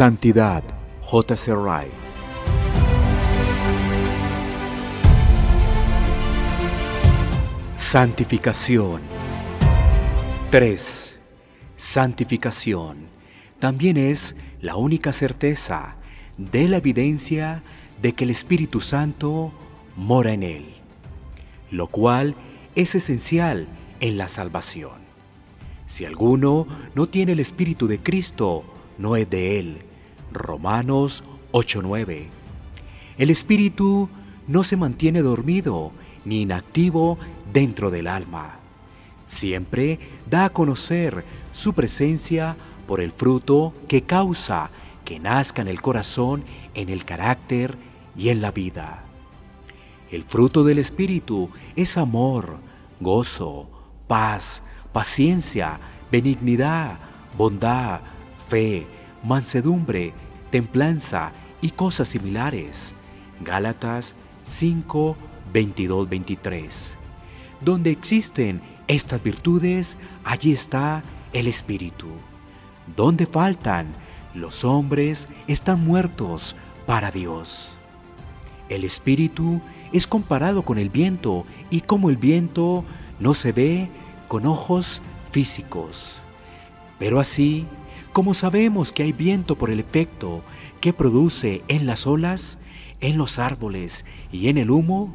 Santidad, J.C. Wright. Santificación. 3. Santificación. También es la única certeza de la evidencia de que el Espíritu Santo mora en él, lo cual es esencial en la salvación. Si alguno no tiene el Espíritu de Cristo, no es de él. Romanos 8:9. El Espíritu no se mantiene dormido ni inactivo dentro del alma. Siempre da a conocer su presencia por el fruto que causa que nazca en el corazón, en el carácter y en la vida. El fruto del Espíritu es amor, gozo, paz, paciencia, benignidad, bondad, fe, mansedumbre, templanza y cosas similares. Gálatas 5, 22, 23. Donde existen estas virtudes, allí está el Espíritu. Donde faltan, los hombres están muertos para Dios. El Espíritu es comparado con el viento y como el viento no se ve con ojos físicos. Pero así, como sabemos que hay viento por el efecto que produce en las olas, en los árboles y en el humo,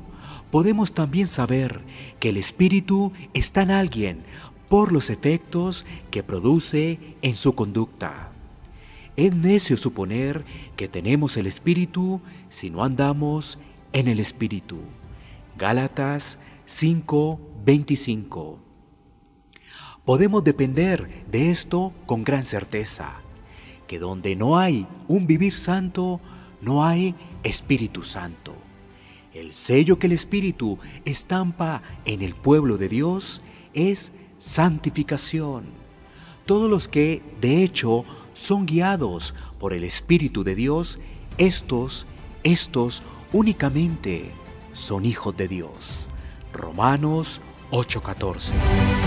podemos también saber que el Espíritu está en alguien por los efectos que produce en su conducta. Es necio suponer que tenemos el Espíritu si no andamos en el Espíritu. Gálatas 5:25. Podemos depender de esto con gran certeza, que donde no hay un vivir santo, no hay Espíritu Santo. El sello que el Espíritu estampa en el pueblo de Dios es santificación. Todos los que, de hecho, son guiados por el Espíritu de Dios, estos, estos únicamente son hijos de Dios. Romanos 8:14.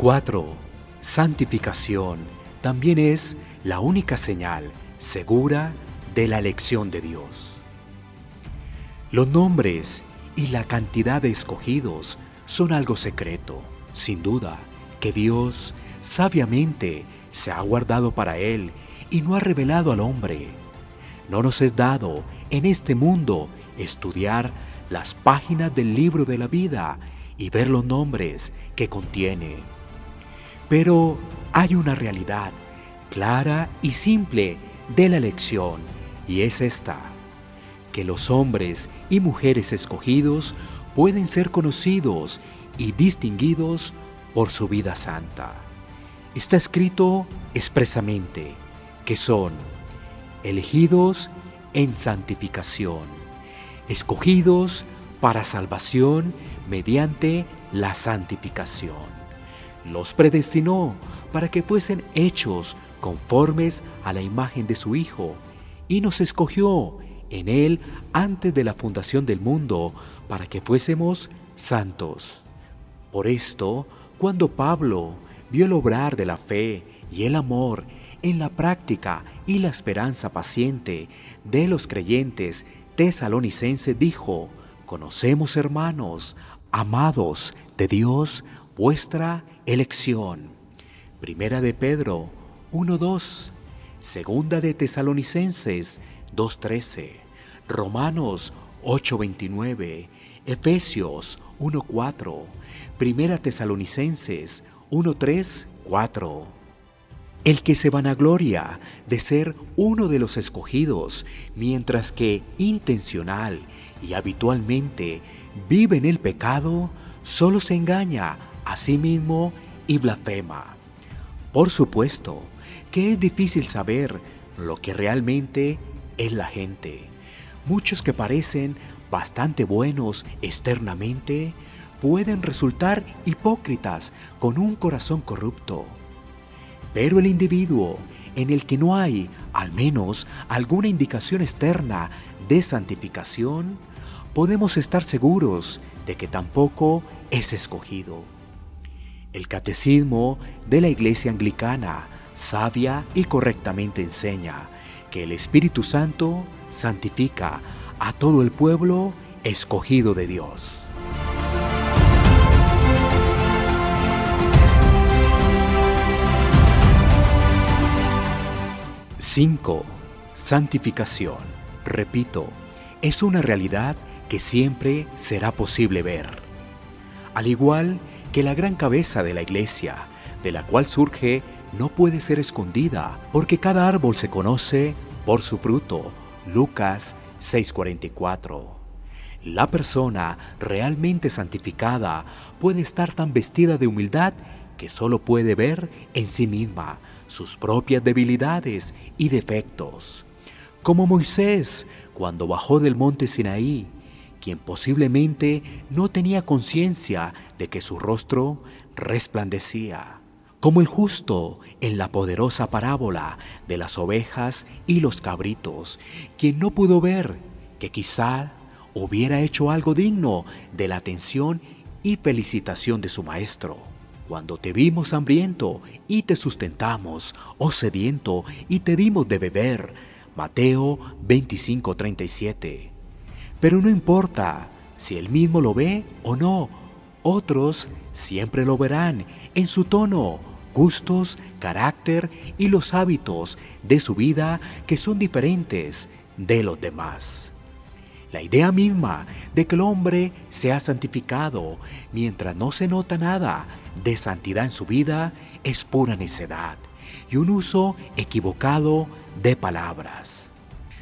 4. Santificación también es la única señal segura de la elección de Dios. Los nombres y la cantidad de escogidos son algo secreto, sin duda, que Dios sabiamente se ha guardado para él y no ha revelado al hombre. No nos es dado en este mundo estudiar las páginas del libro de la vida y ver los nombres que contiene. Pero hay una realidad clara y simple de la elección y es esta, que los hombres y mujeres escogidos pueden ser conocidos y distinguidos por su vida santa. Está escrito expresamente que son elegidos en santificación, escogidos para salvación mediante la santificación. Los predestinó para que fuesen hechos conformes a la imagen de su Hijo, y nos escogió en Él antes de la fundación del mundo para que fuésemos santos. Por esto, cuando Pablo vio el obrar de la fe y el amor en la práctica y la esperanza paciente de los creyentes tesalonicenses, dijo, conocemos hermanos, amados de Dios, vuestra elección. Primera de Pedro 1.2, segunda de Tesalonicenses 2.13, Romanos 8.29, Efesios 1.4, Primera Tesalonicenses 1.3, 4. El que se vanagloria de ser uno de los escogidos, mientras que intencional y habitualmente vive en el pecado, solo se engaña a sí mismo y blasfema. Por supuesto que es difícil saber lo que realmente es la gente. Muchos que parecen bastante buenos externamente pueden resultar hipócritas con un corazón corrupto. Pero el individuo en el que no hay al menos alguna indicación externa de santificación, podemos estar seguros de que tampoco es escogido. El catecismo de la Iglesia Anglicana sabia y correctamente enseña que el Espíritu Santo santifica a todo el pueblo escogido de Dios. Cinco, Santificación. Repito, es una realidad que siempre será posible ver. Al igual que la gran cabeza de la iglesia, de la cual surge, no puede ser escondida, porque cada árbol se conoce por su fruto. Lucas 6:44. La persona realmente santificada puede estar tan vestida de humildad que solo puede ver en sí misma sus propias debilidades y defectos. Como Moisés cuando bajó del monte Sinaí, quien posiblemente no tenía conciencia de que su rostro resplandecía como el justo en la poderosa parábola de las ovejas y los cabritos, quien no pudo ver que quizá hubiera hecho algo digno de la atención y felicitación de su maestro. Cuando te vimos hambriento y te sustentamos, o oh sediento y te dimos de beber. Mateo 25:37. Pero no importa si él mismo lo ve o no, otros siempre lo verán en su tono gustos, carácter y los hábitos de su vida que son diferentes de los demás. La idea misma de que el hombre sea santificado mientras no se nota nada de santidad en su vida es pura necedad y un uso equivocado de palabras.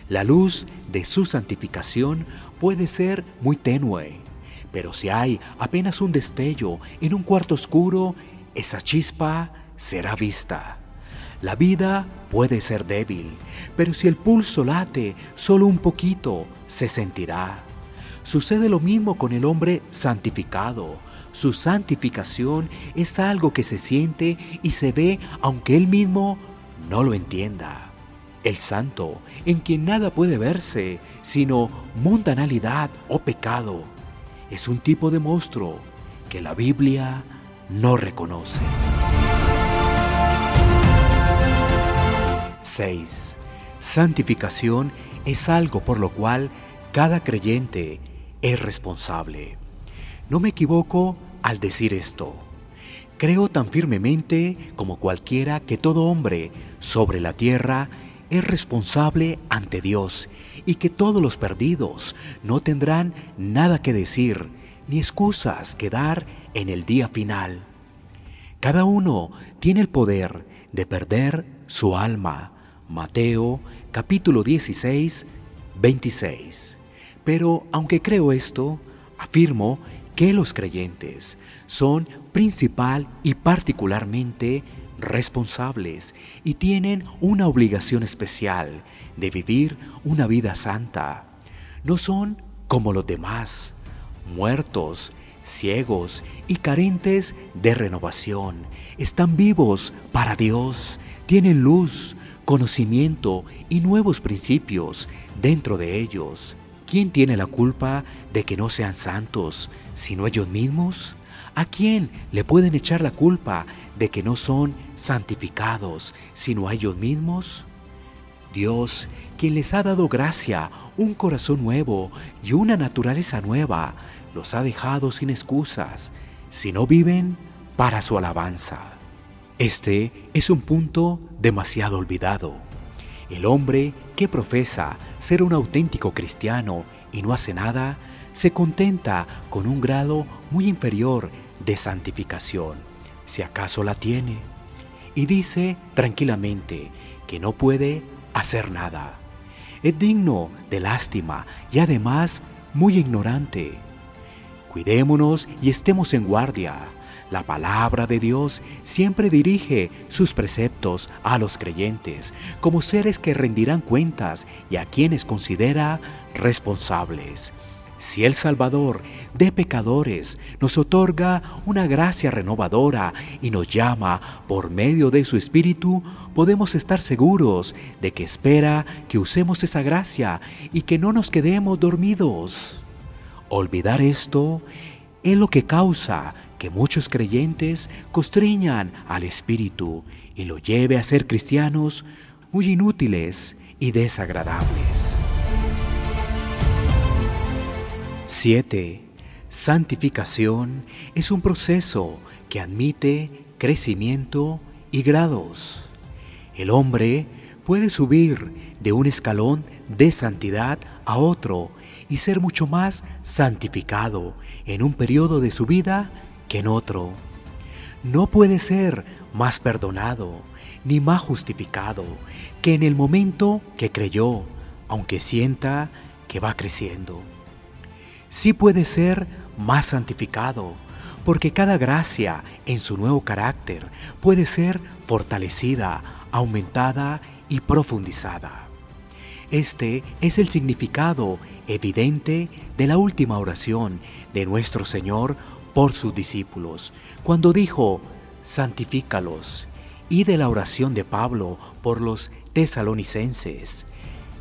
La luz de su santificación puede ser muy tenue, pero si hay apenas un destello en un cuarto oscuro, esa chispa será vista. La vida puede ser débil, pero si el pulso late solo un poquito, se sentirá. Sucede lo mismo con el hombre santificado. Su santificación es algo que se siente y se ve aunque él mismo no lo entienda. El santo, en quien nada puede verse, sino mundanalidad o pecado, es un tipo de monstruo que la Biblia no reconoce. 6. Santificación es algo por lo cual cada creyente es responsable. No me equivoco al decir esto. Creo tan firmemente como cualquiera que todo hombre sobre la tierra es responsable ante Dios y que todos los perdidos no tendrán nada que decir ni excusas que dar en el día final. Cada uno tiene el poder de perder su alma. Mateo capítulo 16, 26. Pero aunque creo esto, afirmo que los creyentes son principal y particularmente responsables y tienen una obligación especial de vivir una vida santa. No son como los demás muertos, ciegos y carentes de renovación. Están vivos para Dios, tienen luz, conocimiento y nuevos principios dentro de ellos. ¿Quién tiene la culpa de que no sean santos, sino ellos mismos? ¿A quién le pueden echar la culpa de que no son santificados, sino a ellos mismos? Dios, quien les ha dado gracia, un corazón nuevo y una naturaleza nueva, los ha dejado sin excusas, si no viven para su alabanza. Este es un punto demasiado olvidado. El hombre que profesa ser un auténtico cristiano y no hace nada, se contenta con un grado muy inferior de santificación, si acaso la tiene, y dice tranquilamente que no puede hacer nada. Es digno de lástima y además muy ignorante. Cuidémonos y estemos en guardia. La palabra de Dios siempre dirige sus preceptos a los creyentes como seres que rendirán cuentas y a quienes considera responsables. Si el Salvador de pecadores nos otorga una gracia renovadora y nos llama por medio de su Espíritu, podemos estar seguros de que espera que usemos esa gracia y que no nos quedemos dormidos. Olvidar esto es lo que causa que muchos creyentes constriñan al espíritu y lo lleve a ser cristianos muy inútiles y desagradables. 7. Santificación es un proceso que admite crecimiento y grados. El hombre puede subir de un escalón de santidad a otro y ser mucho más santificado en un periodo de su vida que en otro. No puede ser más perdonado ni más justificado que en el momento que creyó, aunque sienta que va creciendo. Sí puede ser más santificado, porque cada gracia en su nuevo carácter puede ser fortalecida, aumentada y profundizada. Este es el significado evidente de la última oración de nuestro Señor por sus discípulos, cuando dijo, santifícalos, y de la oración de Pablo por los tesalonicenses.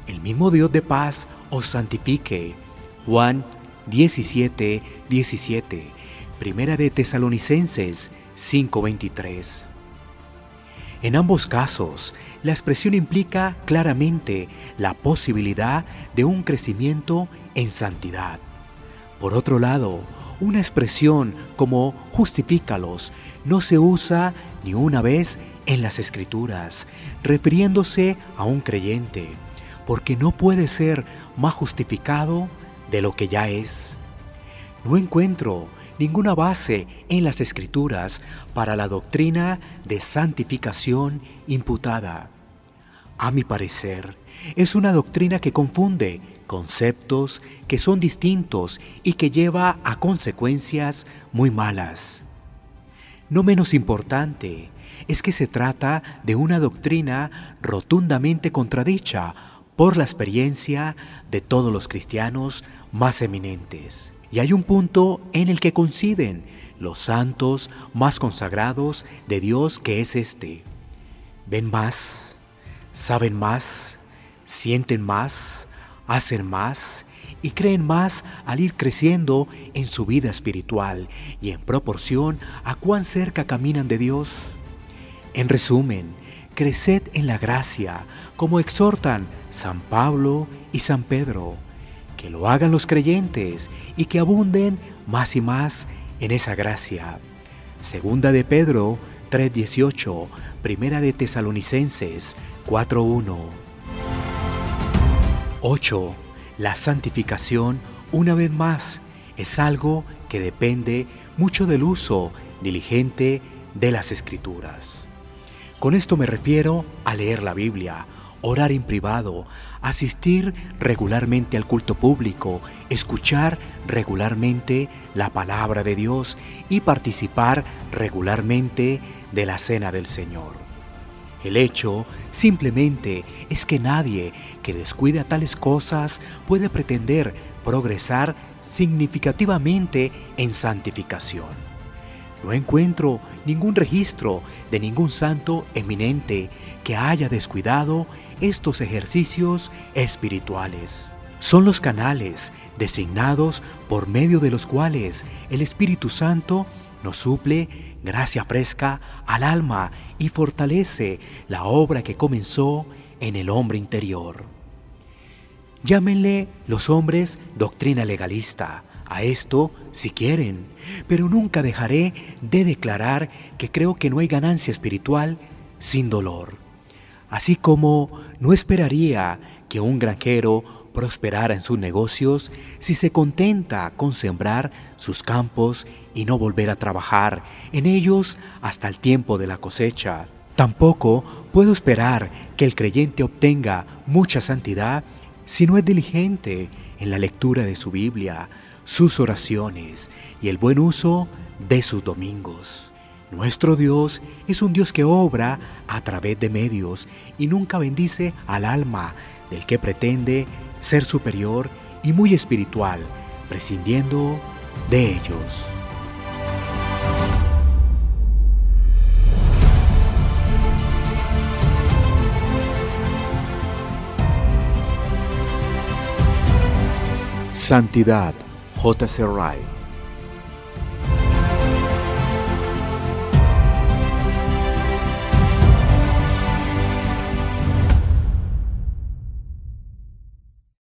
El mismo Dios de paz os santifique. Juan 17, 17. Primera de Tesalonicenses 5:23. En ambos casos, la expresión implica claramente la posibilidad de un crecimiento en santidad. Por otro lado, una expresión como justifícalos no se usa ni una vez en las escrituras, refiriéndose a un creyente, porque no puede ser más justificado de lo que ya es. No encuentro ninguna base en las escrituras para la doctrina de santificación imputada. A mi parecer, es una doctrina que confunde conceptos que son distintos y que lleva a consecuencias muy malas. No menos importante es que se trata de una doctrina rotundamente contradicha por la experiencia de todos los cristianos más eminentes. Y hay un punto en el que coinciden los santos más consagrados de Dios que es este. Ven más, saben más, sienten más, hacen más y creen más al ir creciendo en su vida espiritual y en proporción a cuán cerca caminan de Dios. En resumen, creced en la gracia, como exhortan San Pablo y San Pedro que lo hagan los creyentes y que abunden más y más en esa gracia. Segunda de Pedro 3:18, Primera de Tesalonicenses 4:1. 8. La santificación, una vez más, es algo que depende mucho del uso diligente de las escrituras. Con esto me refiero a leer la Biblia, orar en privado, asistir regularmente al culto público, escuchar regularmente la palabra de Dios y participar regularmente de la cena del Señor. El hecho simplemente es que nadie que descuida tales cosas puede pretender progresar significativamente en santificación. No encuentro ningún registro de ningún santo eminente que haya descuidado estos ejercicios espirituales. Son los canales designados por medio de los cuales el Espíritu Santo nos suple gracia fresca al alma y fortalece la obra que comenzó en el hombre interior. Llámenle los hombres doctrina legalista, a esto si quieren, pero nunca dejaré de declarar que creo que no hay ganancia espiritual sin dolor. Así como no esperaría que un granjero prosperara en sus negocios si se contenta con sembrar sus campos y no volver a trabajar en ellos hasta el tiempo de la cosecha. Tampoco puedo esperar que el creyente obtenga mucha santidad si no es diligente en la lectura de su Biblia, sus oraciones y el buen uso de sus domingos. Nuestro Dios es un Dios que obra a través de medios y nunca bendice al alma del que pretende ser superior y muy espiritual, prescindiendo de ellos. Santidad J.C. Wright